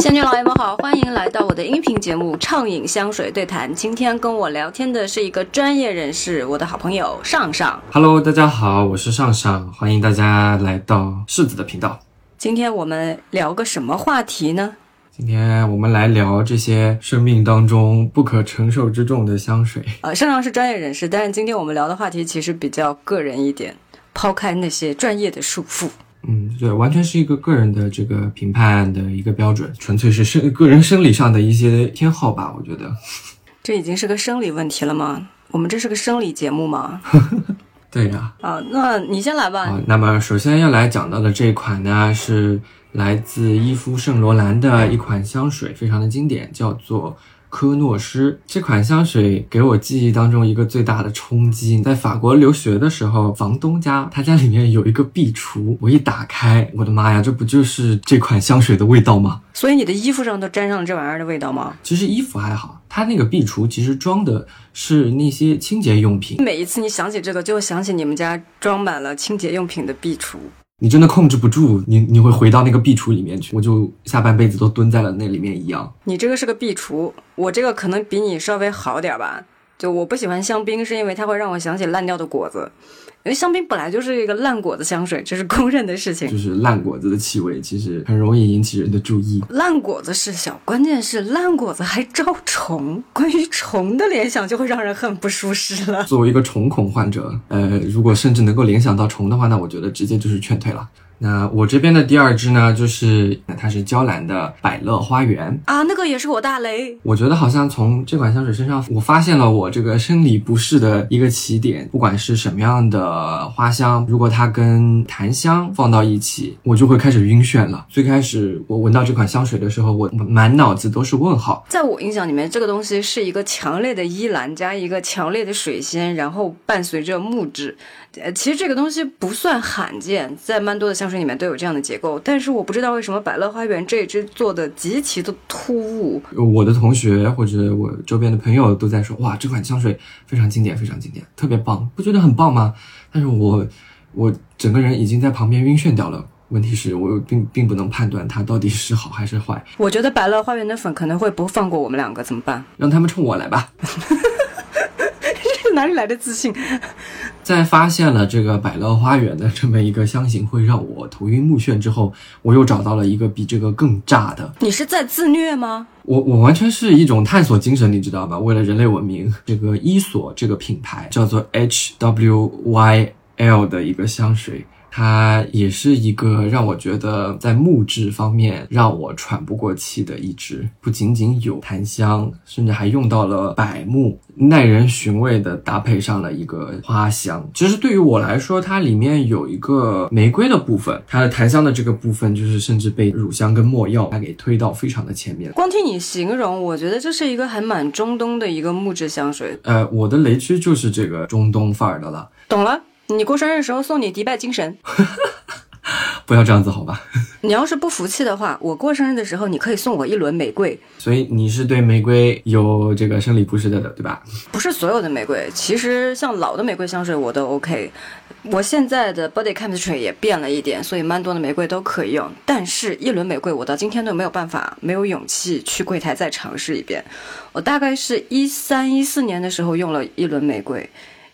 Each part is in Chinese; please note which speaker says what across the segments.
Speaker 1: 仙女老爷们好，欢迎来到我的音频节目《畅饮香水对谈》。今天跟我聊天的是一个专业人士，我的好朋友上上。
Speaker 2: Hello，大家好，我是上上，欢迎大家来到柿子的频道。
Speaker 1: 今天我们聊个什么话题呢？
Speaker 2: 今天我们来聊这些生命当中不可承受之重的香水。
Speaker 1: 呃，上上是专业人士，但是今天我们聊的话题其实比较个人一点，抛开那些专业的束缚。
Speaker 2: 嗯，对，完全是一个个人的这个评判的一个标准，纯粹是生个人生理上的一些偏好吧，我觉得。
Speaker 1: 这已经是个生理问题了吗？我们这是个生理节目吗？
Speaker 2: 对呀、
Speaker 1: 啊，那你先来吧。
Speaker 2: 好，那么首先要来讲到的这一款呢，是来自伊夫圣罗兰的一款香水，非常的经典，叫做科诺诗。这款香水给我记忆当中一个最大的冲击，在法国留学的时候，房东家他家里面有一个壁橱，我一打开，我的妈呀，这不就是这款香水的味道吗？
Speaker 1: 所以你的衣服上都沾上了这玩意儿的味道吗？
Speaker 2: 其实衣服还好，它那个壁橱其实装的是那些清洁用品，
Speaker 1: 每一次你想起这个，就会想起你们家装满了清洁用品的壁橱。
Speaker 2: 你真的控制不住，你你会回到那个壁橱里面去，我就下半辈子都蹲在了那里面一样。
Speaker 1: 你这个是个壁橱，我这个可能比你稍微好点儿吧。就我不喜欢香槟，是因为它会让我想起烂掉的果子，因为香槟本来就是一个烂果子香水，这是公认的事情。
Speaker 2: 就是烂果子的气味，其实很容易引起人的注意。
Speaker 1: 烂果子是小，关键是烂果子还招虫，关于虫的联想就会让人很不舒适了。
Speaker 2: 作为一个虫恐患者，呃，如果甚至能够联想到虫的话，那我觉得直接就是劝退了。那我这边的第二支呢，就是它是娇兰的百乐花园。
Speaker 1: 啊，那个也是我大雷。
Speaker 2: 我觉得好像从这款香水身上，我发现了我这个生理不适的一个起点。不管是什么样的花香，如果它跟檀香放到一起，我就会开始晕眩了。最开始我闻到这款香水的时候，我满脑子都是问号。
Speaker 1: 在我印象里面，这个东西是一个强烈的依兰加一个强烈的水仙，然后伴随着木质。呃，其实这个东西不算罕见，在曼多的香水里面都有这样的结构，但是我不知道为什么百乐花园这一支做的极其的突兀。
Speaker 2: 我的同学或者我周边的朋友都在说，哇，这款香水非常经典，非常经典，特别棒，不觉得很棒吗？但是我我整个人已经在旁边晕眩掉了。问题是我并并不能判断它到底是好还是坏，
Speaker 1: 我觉得百乐花园的粉可能会不放过我们两个，怎么办？
Speaker 2: 让他们冲我来吧。
Speaker 1: 哪里来的自信？
Speaker 2: 在发现了这个百乐花园的这么一个香型会让我头晕目眩之后，我又找到了一个比这个更炸的。
Speaker 1: 你是在自虐吗？
Speaker 2: 我我完全是一种探索精神，你知道吧？为了人类文明，这个伊索这个品牌叫做 H W Y L 的一个香水。它也是一个让我觉得在木质方面让我喘不过气的一支，不仅仅有檀香，甚至还用到了柏木，耐人寻味的搭配上了一个花香。其实对于我来说，它里面有一个玫瑰的部分，它的檀香的这个部分就是甚至被乳香跟没药它给推到非常的前面。
Speaker 1: 光听你形容，我觉得这是一个还蛮中东的一个木质香水。
Speaker 2: 呃，我的雷区就是这个中东范儿的了。
Speaker 1: 懂了。你过生日时候送你迪拜精神，
Speaker 2: 不要这样子好吧？
Speaker 1: 你要是不服气的话，我过生日的时候你可以送我一轮玫瑰。
Speaker 2: 所以你是对玫瑰有这个生理不适的，对吧？
Speaker 1: 不是所有的玫瑰，其实像老的玫瑰香水我都 OK。我现在的 body chemistry 也变了一点，所以蛮多的玫瑰都可以用。但是，一轮玫瑰我到今天都没有办法，没有勇气去柜台再尝试一遍。我大概是一三一四年的时候用了一轮玫瑰。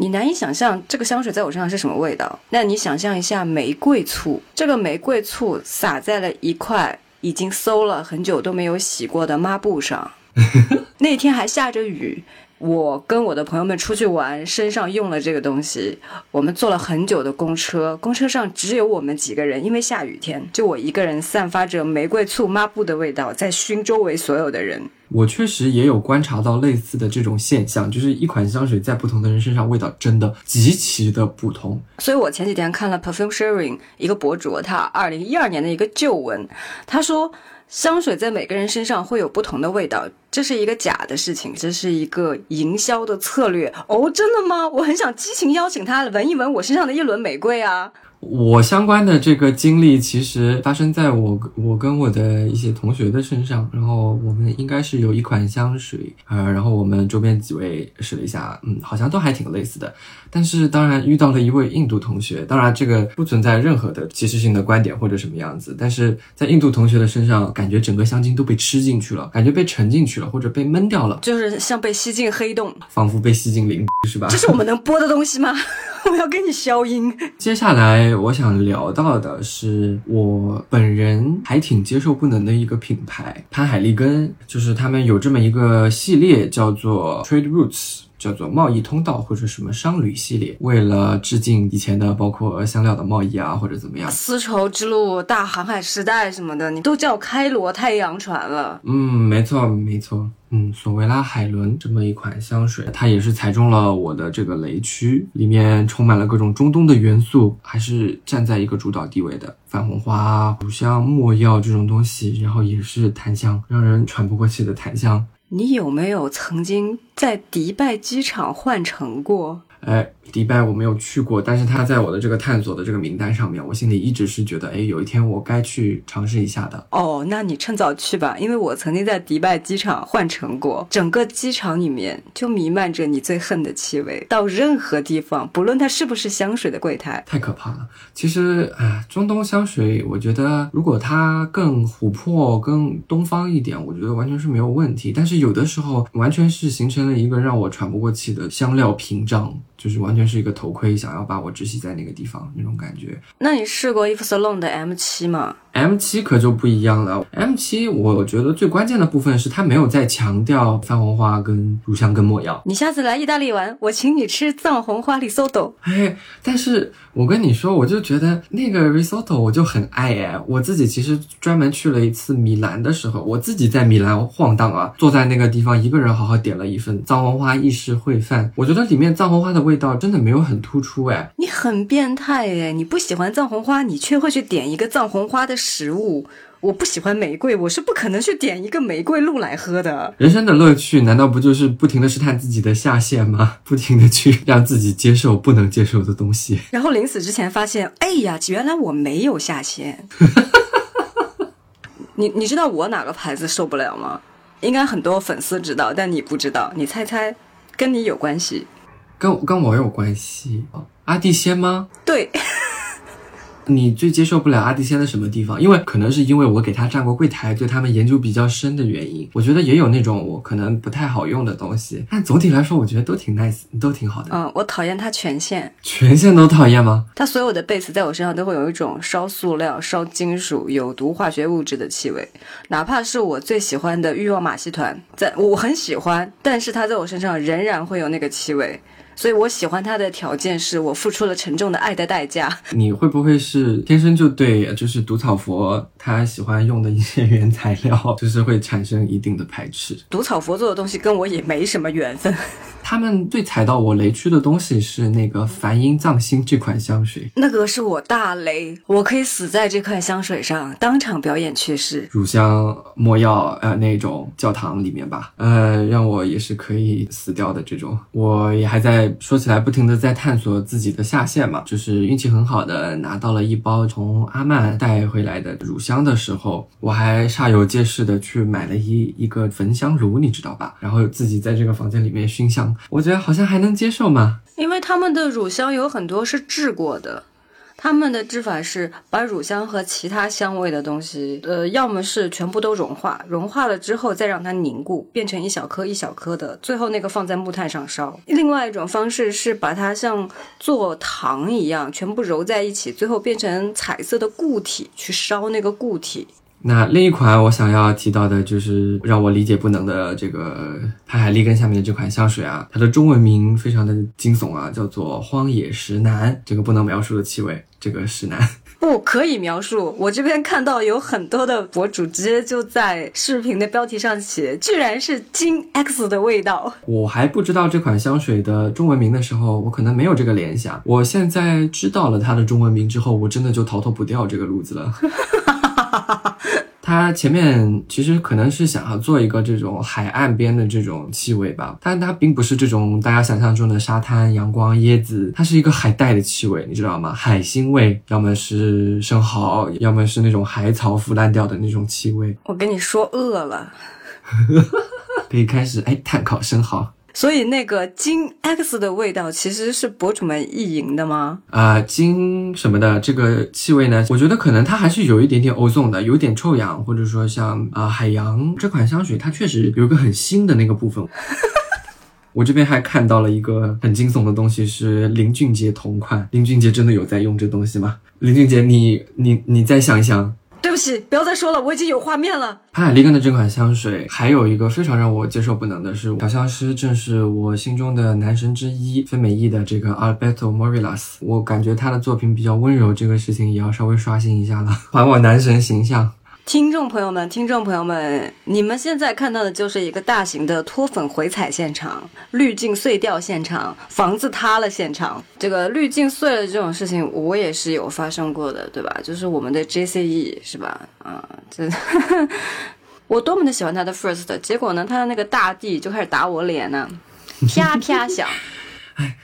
Speaker 1: 你难以想象这个香水在我身上是什么味道。那你想象一下玫瑰醋，这个玫瑰醋洒在了一块已经馊了很久都没有洗过的抹布上，那天还下着雨。我跟我的朋友们出去玩，身上用了这个东西。我们坐了很久的公车，公车上只有我们几个人，因为下雨天，就我一个人散发着玫瑰醋抹布的味道，在熏周围所有的人。
Speaker 2: 我确实也有观察到类似的这种现象，就是一款香水在不同的人身上味道真的极其的不同。
Speaker 1: 所以我前几天看了 Perfume Sharing 一个博主，他二零一二年的一个旧文，他说香水在每个人身上会有不同的味道，这是一个假的事情，这是一个营销的策略。哦，真的吗？我很想激情邀请他闻一闻我身上的一轮玫瑰啊。
Speaker 2: 我相关的这个经历其实发生在我我跟我的一些同学的身上，然后我们应该是有一款香水，呃，然后我们周边几位试了一下，嗯，好像都还挺类似的。但是当然遇到了一位印度同学，当然这个不存在任何的歧视性的观点或者什么样子，但是在印度同学的身上，感觉整个香精都被吃进去了，感觉被沉进去了，或者被闷掉了，
Speaker 1: 就是像被吸进黑洞，
Speaker 2: 仿佛被吸进灵，是吧？
Speaker 1: 这是我们能播的东西吗？我要给你消音。
Speaker 2: 接下来我想聊到的是我本人还挺接受不能的一个品牌——潘海利根，就是他们有这么一个系列叫做 Trade Roots。叫做贸易通道或者什么商旅系列，为了致敬以前的包括香料的贸易啊，或者怎么样，
Speaker 1: 丝绸之路、大航海时代什么的，你都叫开罗太阳船了。
Speaker 2: 嗯，没错没错。嗯，索维拉海伦这么一款香水，它也是踩中了我的这个雷区，里面充满了各种中东的元素，还是站在一个主导地位的。番红花、乳香、没药这种东西，然后也是檀香，让人喘不过气的檀香。
Speaker 1: 你有没有曾经在迪拜机场换乘过？
Speaker 2: 哎。迪拜我没有去过，但是它在我的这个探索的这个名单上面，我心里一直是觉得，哎，有一天我该去尝试一下的。
Speaker 1: 哦，那你趁早去吧，因为我曾经在迪拜机场换乘过，整个机场里面就弥漫着你最恨的气味，到任何地方，不论它是不是香水的柜台，
Speaker 2: 太可怕了。其实，哎，中东香水，我觉得如果它更琥珀、更东方一点，我觉得完全是没有问题。但是有的时候，完全是形成了一个让我喘不过气的香料屏障，就是完全。是一个头盔，想要把我窒息在那个地方那种感觉。
Speaker 1: 那你试过 Ifsalon 的 M 七吗
Speaker 2: ？M 七可就不一样了。M 七，我觉得最关键的部分是它没有再强调藏红花跟乳香跟没药。
Speaker 1: 你下次来意大利玩，我请你吃藏红花 risotto。
Speaker 2: 哎，但是我跟你说，我就觉得那个 risotto 我就很爱哎。我自己其实专门去了一次米兰的时候，我自己在米兰晃荡啊，坐在那个地方一个人好好点了一份藏红花意式烩饭。我觉得里面藏红花的味道真的没有很突出哎。
Speaker 1: 你很变态哎！你不喜欢藏红花，你却会去点一个藏红花的。食物，我不喜欢玫瑰，我是不可能去点一个玫瑰露来喝的。
Speaker 2: 人生的乐趣难道不就是不停的试探自己的下限吗？不停的去让自己接受不能接受的东西，
Speaker 1: 然后临死之前发现，哎呀，原来我没有下限。你你知道我哪个牌子受不了吗？应该很多粉丝知道，但你不知道。你猜猜，跟你有关系？
Speaker 2: 跟跟我有关系？阿蒂仙吗？
Speaker 1: 对。
Speaker 2: 你最接受不了阿蒂仙的什么地方？因为可能是因为我给他站过柜台，对他们研究比较深的原因。我觉得也有那种我可能不太好用的东西，但总体来说，我觉得都挺 nice，都挺好的。
Speaker 1: 嗯，我讨厌他权限，
Speaker 2: 权限都讨厌吗？
Speaker 1: 他所有的 base 在我身上都会有一种烧塑料、烧金属、有毒化学物质的气味，哪怕是我最喜欢的欲望马戏团，在我很喜欢，但是它在我身上仍然会有那个气味。所以我喜欢他的条件是我付出了沉重的爱的代价。
Speaker 2: 你会不会是天生就对就是毒草佛他喜欢用的一些原材料，就是会产生一定的排斥？
Speaker 1: 毒草佛做的东西跟我也没什么缘分。
Speaker 2: 他们最踩到我雷区的东西是那个梵音藏心这款香水，
Speaker 1: 那个是我大雷，我可以死在这款香水上，当场表演去世。
Speaker 2: 乳香、没药，呃，那种教堂里面吧，呃，让我也是可以死掉的这种。我也还说起来，不停的在探索自己的下限嘛，就是运气很好的拿到了一包从阿曼带回来的乳香的时候，我还煞有介事的去买了一一个焚香炉，你知道吧？然后自己在这个房间里面熏香。我觉得好像还能接受嘛，
Speaker 1: 因为他们的乳香有很多是制过的，他们的制法是把乳香和其他香味的东西，呃，要么是全部都融化，融化了之后再让它凝固，变成一小颗一小颗的，最后那个放在木炭上烧。另外一种方式是把它像做糖一样，全部揉在一起，最后变成彩色的固体去烧那个固体。
Speaker 2: 那另一款我想要提到的就是让我理解不能的这个潘海利根下面的这款香水啊，它的中文名非常的惊悚啊，叫做荒野石楠，这个不能描述的气味，这个石楠
Speaker 1: 不可以描述。我这边看到有很多的博主直接就在视频的标题上写，居然是金 X 的味道。
Speaker 2: 我还不知道这款香水的中文名的时候，我可能没有这个联想。我现在知道了它的中文名之后，我真的就逃脱不掉这个路子了。它前面其实可能是想要做一个这种海岸边的这种气味吧，但它并不是这种大家想象中的沙滩、阳光、椰子，它是一个海带的气味，你知道吗？海腥味，要么是生蚝，要么是那种海草腐烂掉的那种气味。
Speaker 1: 我跟你说饿了，
Speaker 2: 可以开始哎碳烤生蚝。
Speaker 1: 所以那个金 X 的味道其实是博主们意淫的吗？
Speaker 2: 啊、金什么的这个气味呢，我觉得可能它还是有一点点欧颂的，有点臭氧，或者说像啊、海洋这款香水，它确实有一个很新的那个部分。我这边还看到了一个很惊悚的东西，是林俊杰同款。林俊杰真的有在用这东西吗？林俊杰，你你你再想一想，
Speaker 1: 对不起，不要再说了，我已经有画面了。
Speaker 2: 潘海利根的这款香水，还有一个非常让我接受不能的是，调香师正是我心中的男神之一，非美意的这个 Alberto Morillas。我感觉他的作品比较温柔，这个事情也要稍微刷新一下了，还我男神形象。
Speaker 1: 听众朋友们，听众朋友们，你们现在看到的就是一个大型的脱粉回踩现场、滤镜碎掉现场、房子塌了现场。这个滤镜碎了这种事情，我也是有发生过的，对吧？就是我们的 JCE 是吧？啊，这 我多么的喜欢他的 First，结果呢，他的那个大地就开始打我脸呢，啪啪响。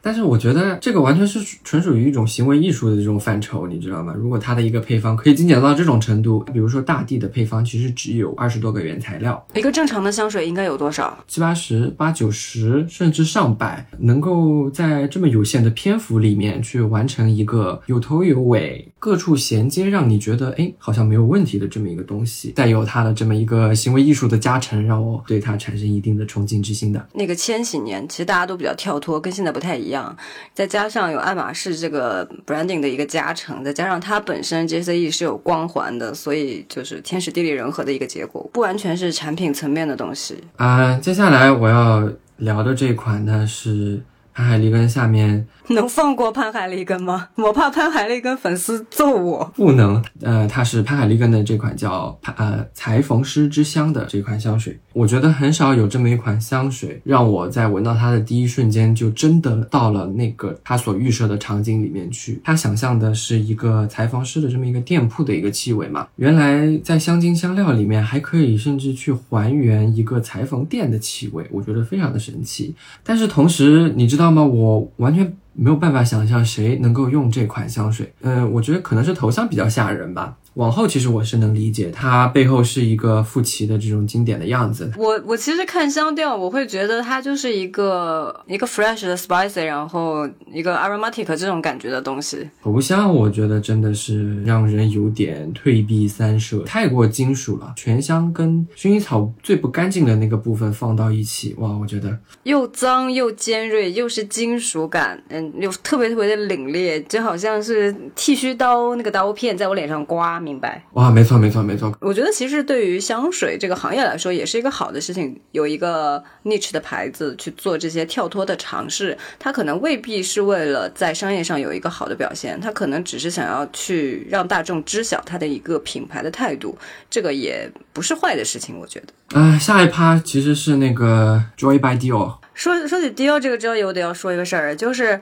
Speaker 2: 但是我觉得这个完全是纯属于一种行为艺术的这种范畴，你知道吗？如果它的一个配方可以精简到这种程度，比如说大地的配方其实只有二十多个原材料，
Speaker 1: 一个正常的香水应该有多少？
Speaker 2: 七八十、八九十，甚至上百，能够在这么有限的篇幅里面去完成一个有头有尾、各处衔接，让你觉得哎好像没有问题的这么一个东西，再有它的这么一个行为艺术的加成，让我对它产生一定的崇敬之心的。
Speaker 1: 那个千禧年，其实大家都比较跳脱，跟现在不不太一样。再加上有爱马仕这个 branding 的一个加成，再加上它本身 JCE 是有光环的，所以就是天时地利人和的一个结果，不完全是产品层面的东西。
Speaker 2: 啊、接下来我要聊的这款呢是潘海利根下面
Speaker 1: 能放过潘海利根吗？我怕潘海利根粉丝揍我。
Speaker 2: 不能，呃，它是潘海利根的这款叫潘呃裁缝师之香的这款香水，我觉得很少有这么一款香水，让我在闻到它的第一瞬间就真的到了那个他所预设的场景里面去。他想象的是一个裁缝师的这么一个店铺的一个气味嘛，原来在香精香料里面还可以甚至去还原一个裁缝店的气味，我觉得非常的神奇。但是同时，你知道道吗？我完全没有办法想象谁能够用这款香水。嗯、我觉得可能是头像比较吓人吧。往后其实我是能理解，它背后是一个富奇的这种经典的样子。
Speaker 1: 我我其实看香调，我会觉得它就是一个一个 fresh 的 spicy，然后一个 aromatic 这种感觉的东西。
Speaker 2: 头香我觉得真的是让人有点退避三舍，太过金属了。全香跟薰衣草最不干净的那个部分放到一起，哇，我觉得
Speaker 1: 又脏又尖锐，又是金属感，嗯，又特别特别的凛冽，就好像是剃须刀那个刀片在我脸上刮，明白？
Speaker 2: 哇，没错没错没错，
Speaker 1: 我觉得其实对于香水这个行业来说，也是一个好的事情，有一个 niche 的牌子去做这些跳脱的尝试，它可能未必是为了在商业上有一个好的表现，它可能只是想要去让大众知晓它的一个品牌的态度，这个也不是坏的事情，我觉得。
Speaker 2: 啊、下一趴其实是那个 Joy by Dior。
Speaker 1: 说说起 Dior 这个 Joy，我得要说一个事儿，就是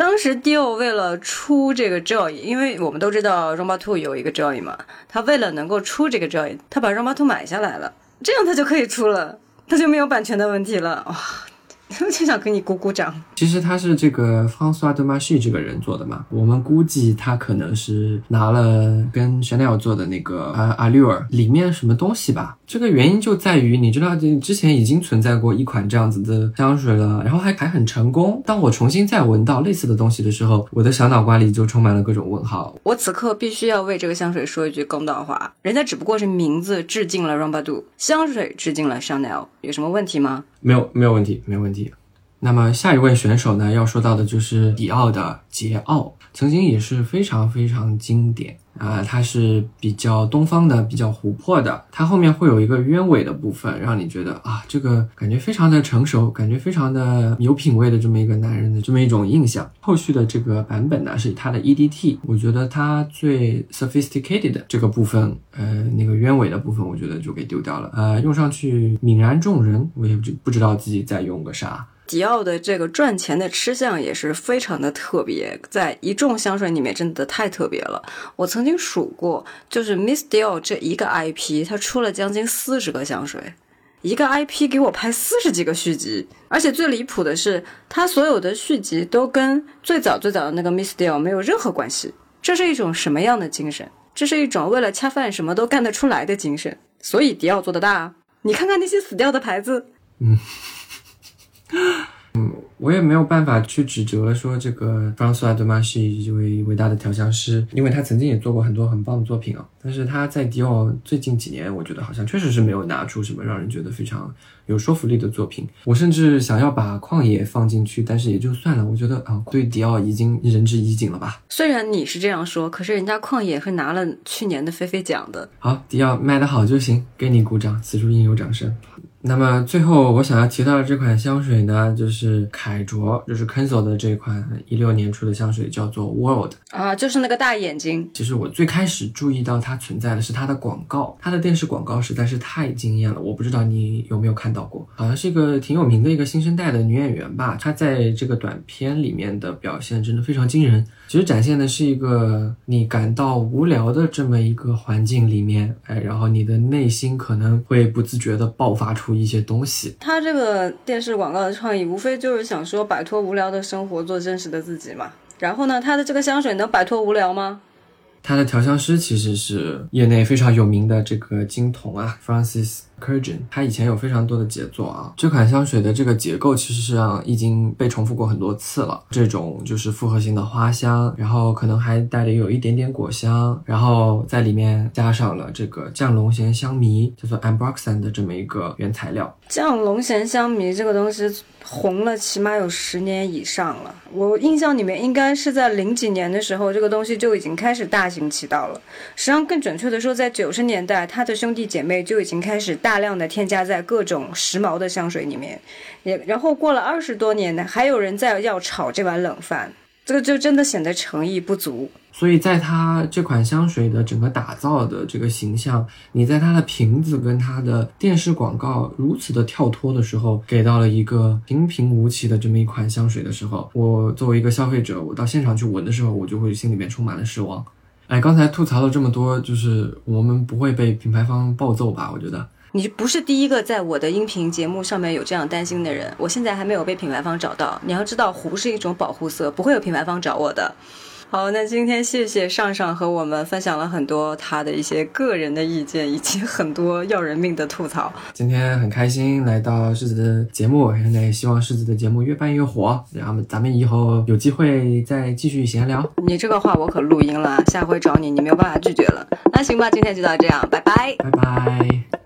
Speaker 1: 当时 Dior 为了出这个 Joy，因为我们都知道 Roma Two 有一个 Joy 嘛，他为了能够出这个 Joy，他把 Roma Two 买下来了，这样他就可以出了，他就没有版权的问题了。哇，就想给你鼓鼓掌。
Speaker 2: 其实他是这个 François de Marchi 这个人做的嘛，我们估计他可能是拿了跟 Chanel 做的那个呃 Allure 里面什么东西吧。这个原因就在于，你知道，这之前已经存在过一款这样子的香水了，然后还还很成功。当我重新再闻到类似的东西的时候，我的小脑瓜里就充满了各种问号。
Speaker 1: 我此刻必须要为这个香水说一句公道话，人家只不过是名字致敬了 Roma Two，香水致敬了 Chanel，有什么问题吗？
Speaker 2: 没有，没有问题，没有问题。那么下一位选手呢，要说到的就是迪奥的桀骜，曾经也是非常非常经典啊、它是比较东方的，比较琥珀的，它后面会有一个鸢尾的部分，让你觉得啊，这个感觉非常的成熟，感觉非常的有品味的这么一个男人的这么一种印象。后续的这个版本呢，是它的 EDT，我觉得它最 sophisticated 的这个部分，呃，那个鸢尾的部分，我觉得就给丢掉了，呃，用上去泯然众人，我也不不知道自己在用个啥。
Speaker 1: 迪奥的这个赚钱的吃相也是非常的特别，在一众香水里面真的太特别了。我曾经数过，就是 Miss Dior 这一个 IP，它出了将近四十个香水，一个 IP 给我拍四十几个续集，而且最离谱的是，它所有的续集都跟最早最早的那个 Miss Dior 没有任何关系。这是一种什么样的精神？这是一种为了恰饭什么都干得出来的精神。所以迪奥做的大，你看看那些死掉的牌子。
Speaker 2: 嗯。嗯，我也没有办法去指责说这个 François de Marchi 这位伟大的调香师，因为他曾经也做过很多很棒的作品啊。但是他在迪奥最近几年，我觉得好像确实是没有拿出什么让人觉得非常有说服力的作品。我甚至想要把旷野放进去，但是也就算了。我觉得啊，对迪奥已经仁至义尽了吧。
Speaker 1: 虽然你是这样说，可是人家旷野是拿了去年的菲菲奖的。
Speaker 2: 好，迪奥卖得好就行，给你鼓掌，此处应有掌声。那么最后我想要提到的这款香水呢，就是凯卓，就是 Kenzo 的这款一六年出的香水，叫做 World
Speaker 1: 啊，就是那个大眼睛。
Speaker 2: 其实我最开始注意到它存在的是它的广告，它的电视广告实在是太惊艳了。我不知道你有没有看到过，好像是一个挺有名的一个新生代的女演员吧，她在这个短片里面的表现真的非常惊人。其实展现的是一个你感到无聊的这么一个环境里面，哎，然后你的内心可能会不自觉的爆发出一些东西。
Speaker 1: 他这个电视广告的创意，无非就是想说摆脱无聊的生活，做真实的自己嘛。然后呢，他的这个香水能摆脱无聊吗？
Speaker 2: 他的调香师其实是业内非常有名的这个金童啊，Francis。c u r g e n 它以前有非常多的杰作啊。这款香水的这个结构其实上已经被重复过很多次了。这种就是复合型的花香，然后可能还带着有一点点果香，然后在里面加上了这个降龙涎香醚，叫做 Ambroxan 的这么一个原材料。
Speaker 1: 降龙涎香醚这个东西红了起码有十年以上了。我印象里面应该是在零几年的时候，这个东西就已经开始大行其道了。实际上更准确的说，在九十年代，他的兄弟姐妹就已经开始。大量的添加在各种时髦的香水里面，也然后过了二十多年呢，还有人在要炒这碗冷饭，这个就真的显得诚意不足。
Speaker 2: 所以在它这款香水的整个打造的这个形象，你在它的瓶子跟它的电视广告如此的跳脱的时候，给到了一个平平无奇的这么一款香水的时候，我作为一个消费者，我到现场去闻的时候，我就会心里面充满了失望。哎，刚才吐槽了这么多，就是我们不会被品牌方暴揍吧？我觉得。
Speaker 1: 你不是第一个在我的音频节目上面有这样担心的人，我现在还没有被品牌方找到。你要知道，湖是一种保护色，不会有品牌方找我的。好，那今天谢谢上上和我们分享了很多他的一些个人的意见，以及很多要人命的吐槽。
Speaker 2: 今天很开心来到世子的节目，现在也希望世子的节目越办越火，然后咱们以后有机会再继续闲聊。
Speaker 1: 你这个话我可录音了，下回找你你没有办法拒绝了。那行吧，今天就到这样，拜拜，
Speaker 2: 拜拜。